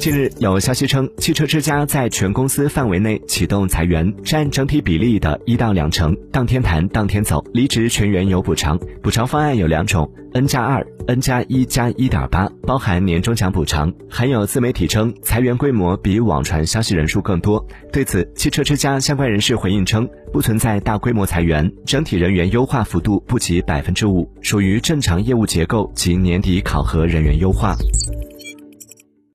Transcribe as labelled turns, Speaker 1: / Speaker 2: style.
Speaker 1: 近日有消息称汽车之家在全公司范围内启动裁员占整体比例的一到两成当天谈当天走。离职全员有补偿补偿方案有两种 n 加二 n 加一加一点八包含年终奖补偿还有自媒体称裁员规模比网传消息人数更多。对此汽车之家相关人士回应称不存在大规模裁员整体人员优化幅度不及百分之五属于正常业务结构及年底考核人员优化。